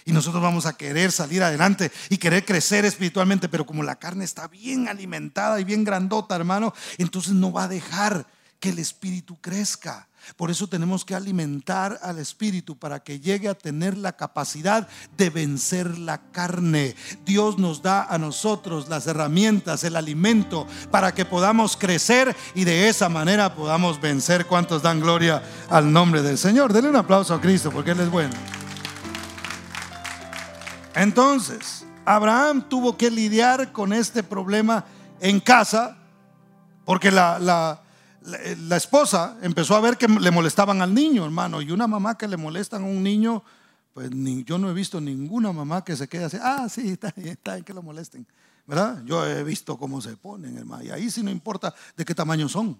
Y nosotros vamos a querer salir adelante y querer crecer espiritualmente, pero como la carne está bien alimentada y bien grandota, hermano, entonces no va a dejar que el espíritu crezca. Por eso tenemos que alimentar al espíritu para que llegue a tener la capacidad de vencer la carne. Dios nos da a nosotros las herramientas, el alimento para que podamos crecer y de esa manera podamos vencer. ¿Cuántos dan gloria al nombre del Señor? Denle un aplauso a Cristo porque Él es bueno. Entonces, Abraham tuvo que lidiar con este problema en casa porque la, la la, esposa empezó a ver que le molestaban al niño, hermano, y una mamá que le molestan a un niño, pues yo no he visto ninguna mamá que se quede así, ah, sí, está bien, está bien que lo molesten, ¿verdad? Yo he visto cómo se ponen, hermano, y ahí sí no importa de qué tamaño son.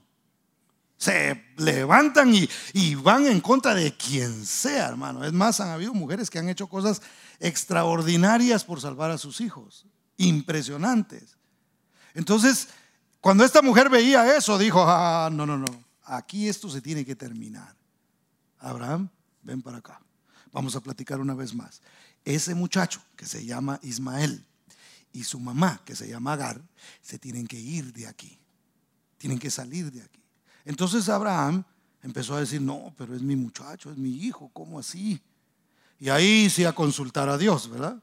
Se levantan y, y van en contra de quien sea, hermano. Es más, han habido mujeres que han hecho cosas extraordinarias por salvar a sus hijos, impresionantes. Entonces, cuando esta mujer veía eso, dijo, ah, no, no, no, aquí esto se tiene que terminar. Abraham, ven para acá. Vamos a platicar una vez más. Ese muchacho que se llama Ismael y su mamá que se llama Agar, se tienen que ir de aquí. Tienen que salir de aquí. Entonces Abraham empezó a decir, no, pero es mi muchacho, es mi hijo, ¿cómo así? Y ahí sí a consultar a Dios, ¿verdad?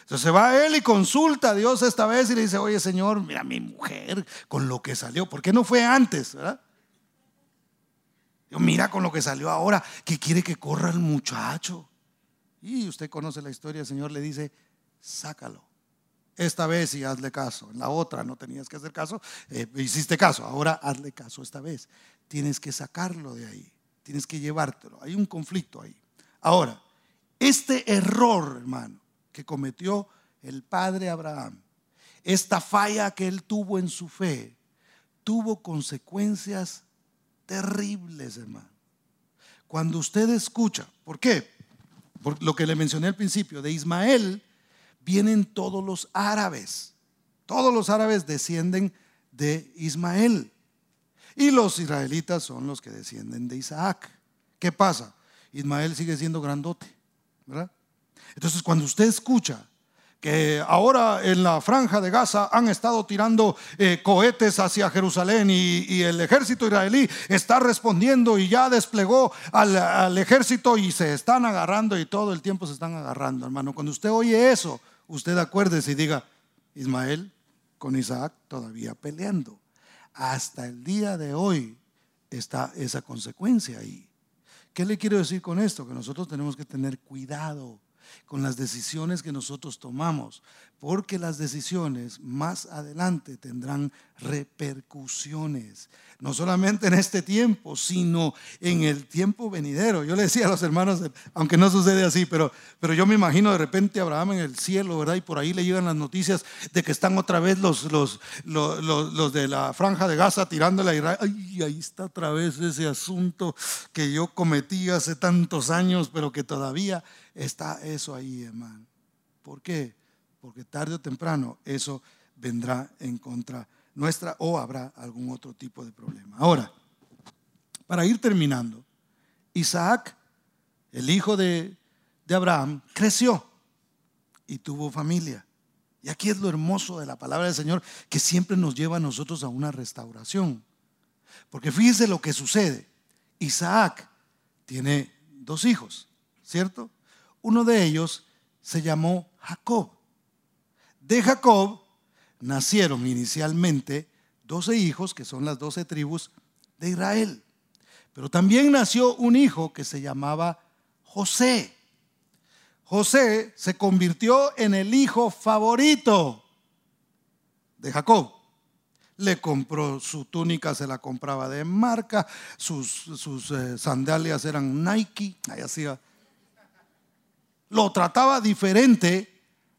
Entonces se va él y consulta a Dios esta vez y le dice, oye Señor, mira mi mujer con lo que salió. ¿Por qué no fue antes? ¿verdad? mira con lo que salió ahora, que quiere que corra el muchacho. Y usted conoce la historia, el Señor le dice, sácalo. Esta vez y hazle caso. En la otra no tenías que hacer caso, eh, hiciste caso. Ahora hazle caso esta vez. Tienes que sacarlo de ahí. Tienes que llevártelo. Hay un conflicto ahí. Ahora, este error, hermano, que cometió el padre Abraham, esta falla que él tuvo en su fe, tuvo consecuencias terribles, hermano. Cuando usted escucha, ¿por qué? Por lo que le mencioné al principio, de Ismael vienen todos los árabes. Todos los árabes descienden de Ismael. Y los israelitas son los que descienden de Isaac. ¿Qué pasa? Ismael sigue siendo grandote, ¿verdad? Entonces, cuando usted escucha que ahora en la franja de Gaza han estado tirando eh, cohetes hacia Jerusalén y, el ejército israelí está respondiendo y ya desplegó al, ejército y se están agarrando y todo el tiempo se están agarrando, hermano. Cuando usted oye eso, usted acuérdese y diga, Ismael con Isaac todavía peleando. Hasta el día de hoy está esa consecuencia ahí. ¿Qué le quiero decir con esto? Que nosotros tenemos que tener cuidado con las decisiones que nosotros tomamos, porque las decisiones más adelante tendrán repercusiones, no solamente en este tiempo, sino en el tiempo venidero. Yo le decía a los hermanos, aunque no sucede así, pero, pero yo me imagino de repente Abraham en el cielo, ¿verdad? Y por ahí le llegan las noticias de que están otra vez los, los, los, los, de la franja de Gaza tirándole a Israel. Ay, ahí está otra vez ese asunto que yo cometí hace tantos años, pero que todavía está eso ahí, hermano. ¿Por qué? Porque tarde o temprano eso vendrá en contra nuestra o habrá algún otro tipo de problema. Ahora, para ir terminando, Isaac, el hijo de, de Abraham, creció y tuvo familia. Y aquí es lo hermoso de la palabra del Señor que siempre nos lleva a nosotros a una restauración. Porque fíjese lo que sucede. Isaac tiene dos hijos, ¿cierto? Uno de ellos se llamó Jacob. De Jacob nacieron inicialmente doce hijos, que son las doce tribus de Israel. Pero también nació un hijo que se llamaba José. José se convirtió en el hijo favorito de Jacob. Le compró su túnica, se la compraba de marca, sus, eh, sandalias eran Nike, ahí hacía lo trataba diferente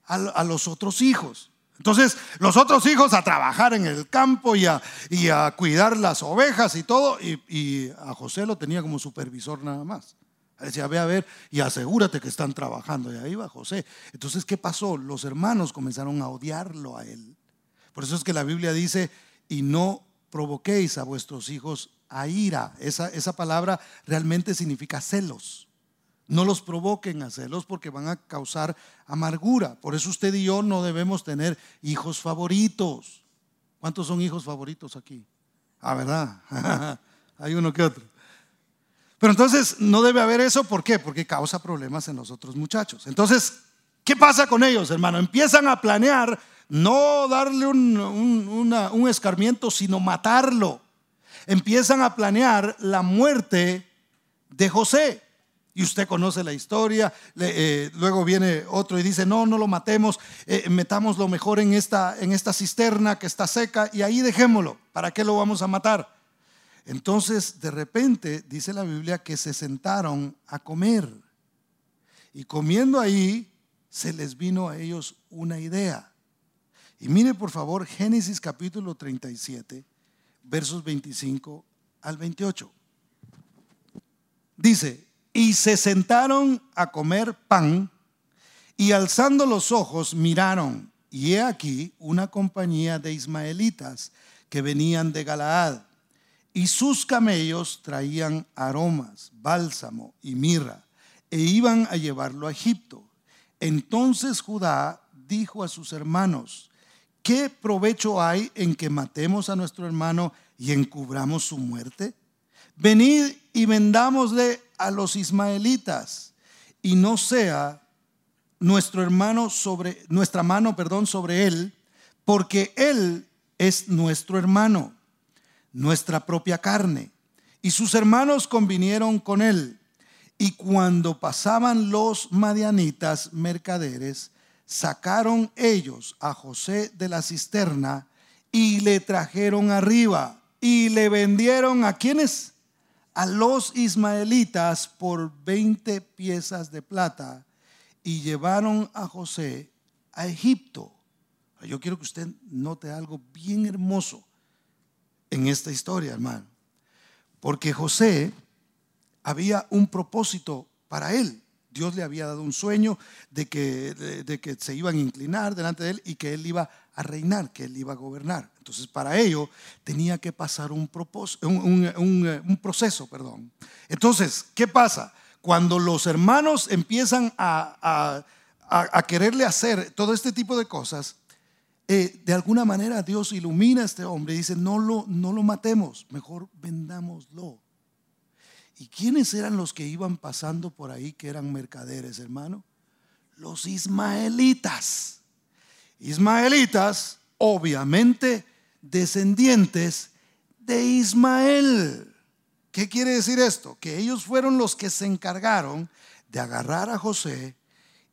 a, los otros hijos. Entonces, los otros hijos a trabajar en el campo y a, cuidar las ovejas y todo, y, a José lo tenía como supervisor nada más. Decía, ve a ver y asegúrate que están trabajando. Y ahí va José. Entonces, ¿qué pasó? Los hermanos comenzaron a odiarlo a él. Por eso es que la Biblia dice, y no provoquéis a vuestros hijos a ira. Esa, esa palabra realmente significa celos. No los provoquen a celos porque van a causar amargura. Por eso usted y yo no debemos tener hijos favoritos. ¿Cuántos son hijos favoritos aquí? Ah, ¿verdad? Hay uno que otro. Pero entonces no debe haber eso, ¿por qué? Porque causa problemas en los otros muchachos. Entonces, ¿qué pasa con ellos, hermano? Empiezan a planear no darle un, un escarmiento, sino matarlo. Empiezan a planear la muerte de José. Y usted conoce la historia. Eh, luego viene otro y dice, no, no lo matemos, eh, metamos lo mejor en esta, en esta cisterna que está seca y ahí dejémoslo. ¿Para qué lo vamos a matar? Entonces, de repente, dice la Biblia que se sentaron a comer. Y comiendo ahí, se les vino a ellos una idea. Y mire por favor Génesis capítulo 37, versos 25 al 28. Dice, y se sentaron a comer pan y alzando los ojos miraron y he aquí una compañía de ismaelitas que venían de Galaad y sus camellos traían aromas, bálsamo y mirra e iban a llevarlo a Egipto. Entonces Judá dijo a sus hermanos, ¿qué provecho hay en que matemos a nuestro hermano y encubramos su muerte? Venid y vendámosle a los ismaelitas y no sea nuestro hermano sobre nuestra mano, perdón, sobre él, porque él es nuestro hermano, nuestra propia carne. Y sus hermanos convinieron con él. Y cuando pasaban los madianitas mercaderes, sacaron ellos a José de la cisterna y le trajeron arriba y le vendieron a quienes? A los ismaelitas por 20 piezas de plata y llevaron a José a Egipto. Yo quiero que usted note algo bien hermoso en esta historia, hermano. Porque José había un propósito para él. Dios le había dado un sueño de que, de, que se iban a inclinar delante de él y que él iba a reinar, que él iba a gobernar. Entonces, para ello tenía que pasar un, un, proceso. Perdón. Entonces, ¿qué pasa? Cuando los hermanos empiezan a, quererle hacer todo este tipo de cosas, eh, de alguna manera Dios ilumina a este hombre y dice, no lo, no lo matemos, mejor vendámoslo. ¿Y quiénes eran los que iban pasando por ahí que eran mercaderes, hermano? Los ismaelitas. Ismaelitas, obviamente, descendientes de Ismael. ¿Qué quiere decir esto? Que ellos fueron los que se encargaron de agarrar a José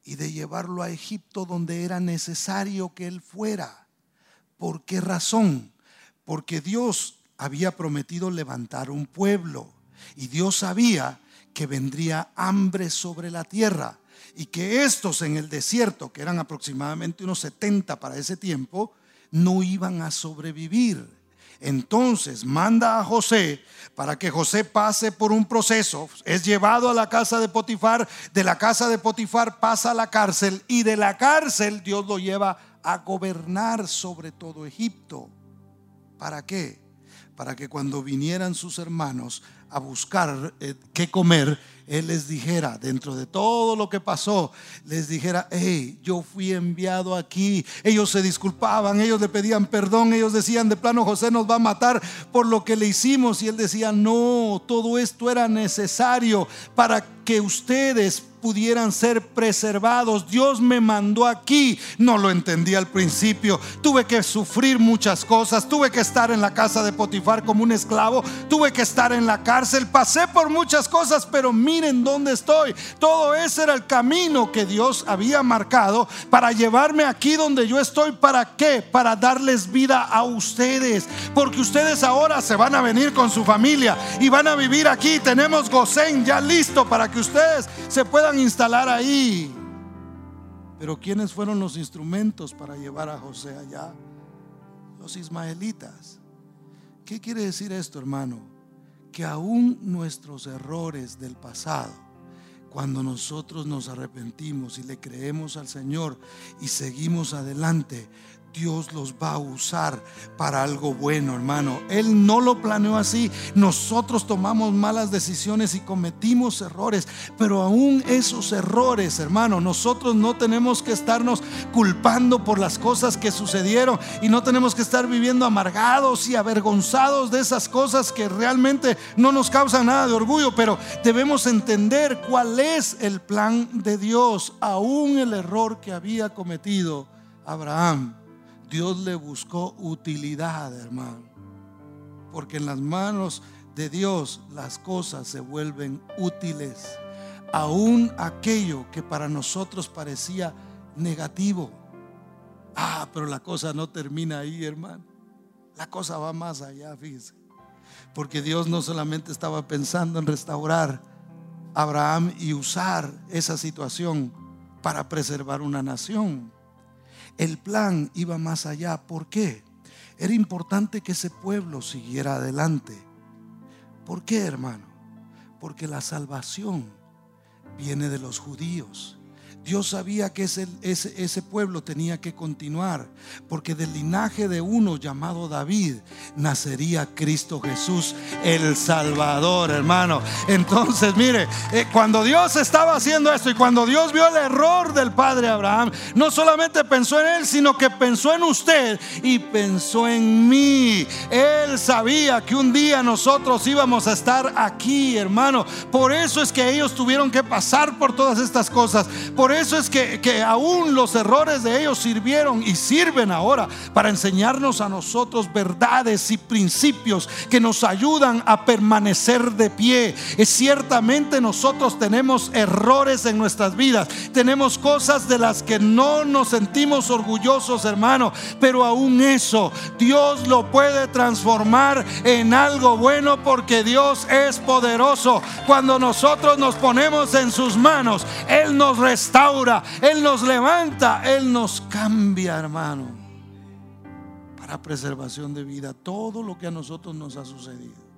y de llevarlo a Egipto donde era necesario que él fuera. ¿Por qué razón? Porque Dios había prometido levantar un pueblo y Dios sabía que vendría hambre sobre la tierra y que estos en el desierto, que eran aproximadamente unos 70 para ese tiempo, no iban a sobrevivir. Entonces manda a José para que José pase por un proceso. Es llevado a la casa de Potifar, de la casa de Potifar pasa a la cárcel y de la cárcel Dios lo lleva a gobernar sobre todo Egipto. ¿Para qué? Para que cuando vinieran sus hermanos a buscar eh, qué comer, él les dijera, dentro de todo lo que pasó, les dijera, hey, yo fui enviado aquí. Ellos se disculpaban, ellos le pedían perdón, ellos decían, de plano, José nos va a matar por lo que le hicimos. Y él decía, no, todo esto era necesario para que ustedes pudieran ser preservados. Dios me mandó aquí. No lo entendí al principio. Tuve que sufrir muchas cosas. Tuve que estar en la casa de Potifar como un esclavo. Tuve que estar en la cárcel. Pasé por muchas cosas, pero miren dónde estoy. Todo ese era el camino que Dios había marcado para llevarme aquí donde yo estoy. ¿Para qué? Para darles vida a ustedes. Porque ustedes ahora se van a venir con su familia y van a vivir aquí. Tenemos Gosén ya listo para que ustedes se puedan instalar ahí. Pero ¿quiénes fueron los instrumentos para llevar a José allá? Los ismaelitas. ¿Qué quiere decir esto, hermano? Que aún nuestros errores del pasado, cuando nosotros nos arrepentimos y le creemos al Señor y seguimos adelante, Dios los va a usar para algo bueno, hermano. Él no lo planeó así. Nosotros tomamos malas decisiones y cometimos errores, pero aún esos errores, hermano, nosotros no tenemos que estarnos culpando por las cosas que sucedieron y no tenemos que estar viviendo amargados y avergonzados de esas cosas que realmente no nos causan nada de orgullo, pero debemos entender cuál es el plan de Dios, aún el error que había cometido Abraham Dios le buscó utilidad, hermano. Porque en las manos de Dios las cosas se vuelven útiles. Aún aquello que para nosotros parecía negativo. Ah, pero la cosa no termina ahí, hermano. La cosa va más allá, fíjese. Porque Dios no solamente estaba pensando en restaurar a Abraham y usar esa situación para preservar una nación el plan iba más allá. ¿Por qué? Era importante que ese pueblo siguiera adelante. ¿Por qué, hermano? Porque la salvación viene de los judíos Dios sabía que ese, ese, pueblo tenía que continuar, porque del linaje de uno llamado David nacería Cristo Jesús, el Salvador, hermano. Entonces, mire, eh, cuando Dios estaba haciendo esto y cuando Dios vio el error del padre Abraham, no solamente pensó en él, sino que pensó en usted y pensó en mí. Él sabía que un día nosotros íbamos a estar aquí, hermano. Por eso es que ellos tuvieron que pasar por todas estas cosas. Por eso es que, que aún los errores de ellos sirvieron y sirven ahora para enseñarnos a nosotros verdades y principios que nos ayudan a permanecer de pie. Es ciertamente nosotros tenemos errores en nuestras vidas, tenemos cosas de las que no nos sentimos orgullosos, hermano, pero aún eso Dios lo puede transformar en algo bueno porque Dios es poderoso. Cuando nosotros nos ponemos en sus manos, Él nos restaura él nos levanta, Él nos cambia, hermano, para preservación de vida, todo lo que a nosotros nos ha sucedido.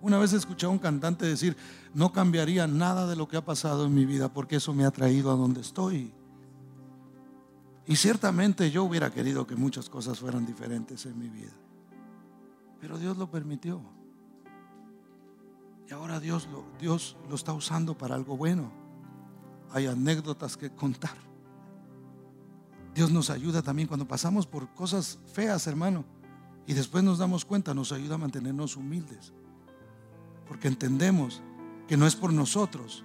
Una vez escuché a un cantante decir, no cambiaría nada de lo que ha pasado en mi vida porque eso me ha traído a donde estoy. Y ciertamente yo hubiera querido que muchas cosas fueran diferentes en mi vida. Pero Dios lo permitió. Y ahora Dios lo, Dios lo está usando para algo bueno hay anécdotas que contar. Dios nos ayuda también cuando pasamos por cosas feas, hermano, y después nos damos cuenta, nos ayuda a mantenernos humildes, porque entendemos que no es por nosotros,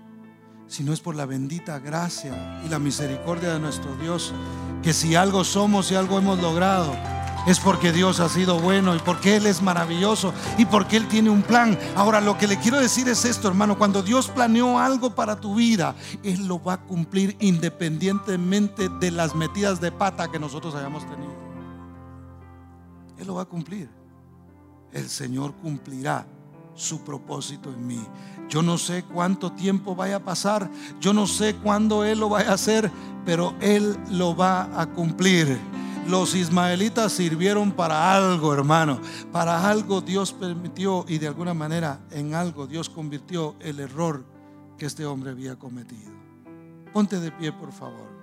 sino es por la bendita gracia y la misericordia de nuestro Dios, que si algo somos y algo hemos logrado, es porque Dios ha sido bueno y porque Él es maravilloso y porque Él tiene un plan. Ahora, lo que le quiero decir es esto, hermano, cuando Dios planeó algo para tu vida, Él lo va a cumplir independientemente de las metidas de pata que nosotros hayamos tenido. Él lo va a cumplir. El Señor cumplirá su propósito en mí. Yo no sé cuánto tiempo vaya a pasar, yo no sé cuándo Él lo vaya a hacer, pero Él lo va a cumplir los ismaelitas sirvieron para algo, hermano. Para algo Dios permitió y de alguna manera en algo Dios convirtió el error que este hombre había cometido. Ponte de pie, por favor.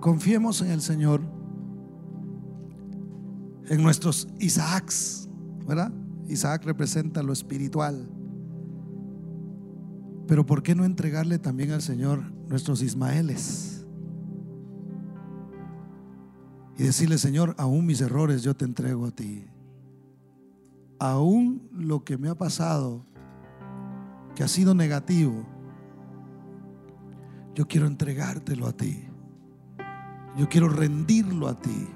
Confiemos en el Señor en nuestros Isaacs, ¿verdad? Isaac representa lo espiritual. Pero ¿por qué no entregarle también al Señor nuestros Ismaeles? Y decirle, Señor, aún mis errores yo te entrego a ti. Aún lo que me ha pasado, que ha sido negativo, yo quiero entregártelo a ti. Yo quiero rendirlo a ti.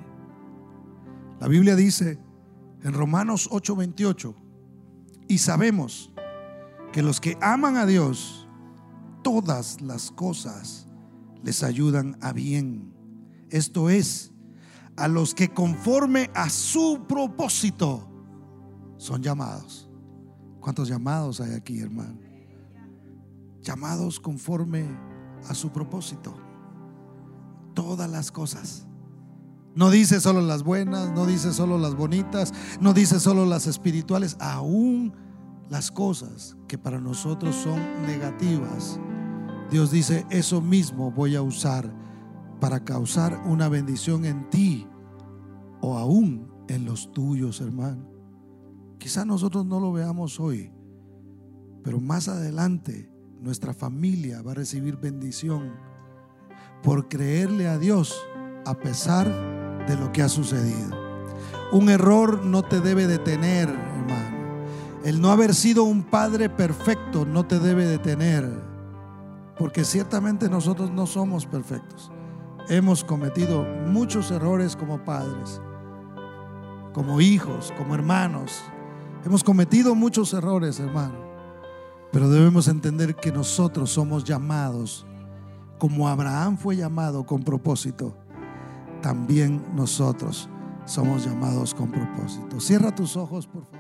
La Biblia dice en Romanos 8:28, y sabemos que los que aman a Dios, todas las cosas les ayudan a bien. Esto es, a los que conforme a su propósito son llamados. ¿Cuántos llamados hay aquí, hermano? Llamados conforme a su propósito. Todas las cosas No dice solo las buenas, no dice solo las bonitas, no dice solo las espirituales, aún las cosas que para nosotros son negativas. Dios dice, eso mismo voy a usar para causar una bendición en ti o aún en los tuyos, hermano. Quizá nosotros no lo veamos hoy, pero más adelante nuestra familia va a recibir bendición por creerle a Dios a pesar de lo que ha sucedido. Un error no te debe detener, hermano. El no haber sido un padre perfecto no te debe detener, porque ciertamente nosotros no somos perfectos. Hemos cometido muchos errores como padres, como hijos, como hermanos. Hemos cometido muchos errores, hermano. Pero debemos entender que nosotros somos llamados, como Abraham fue llamado con propósito, también nosotros somos llamados con propósito. Cierra tus ojos, por favor.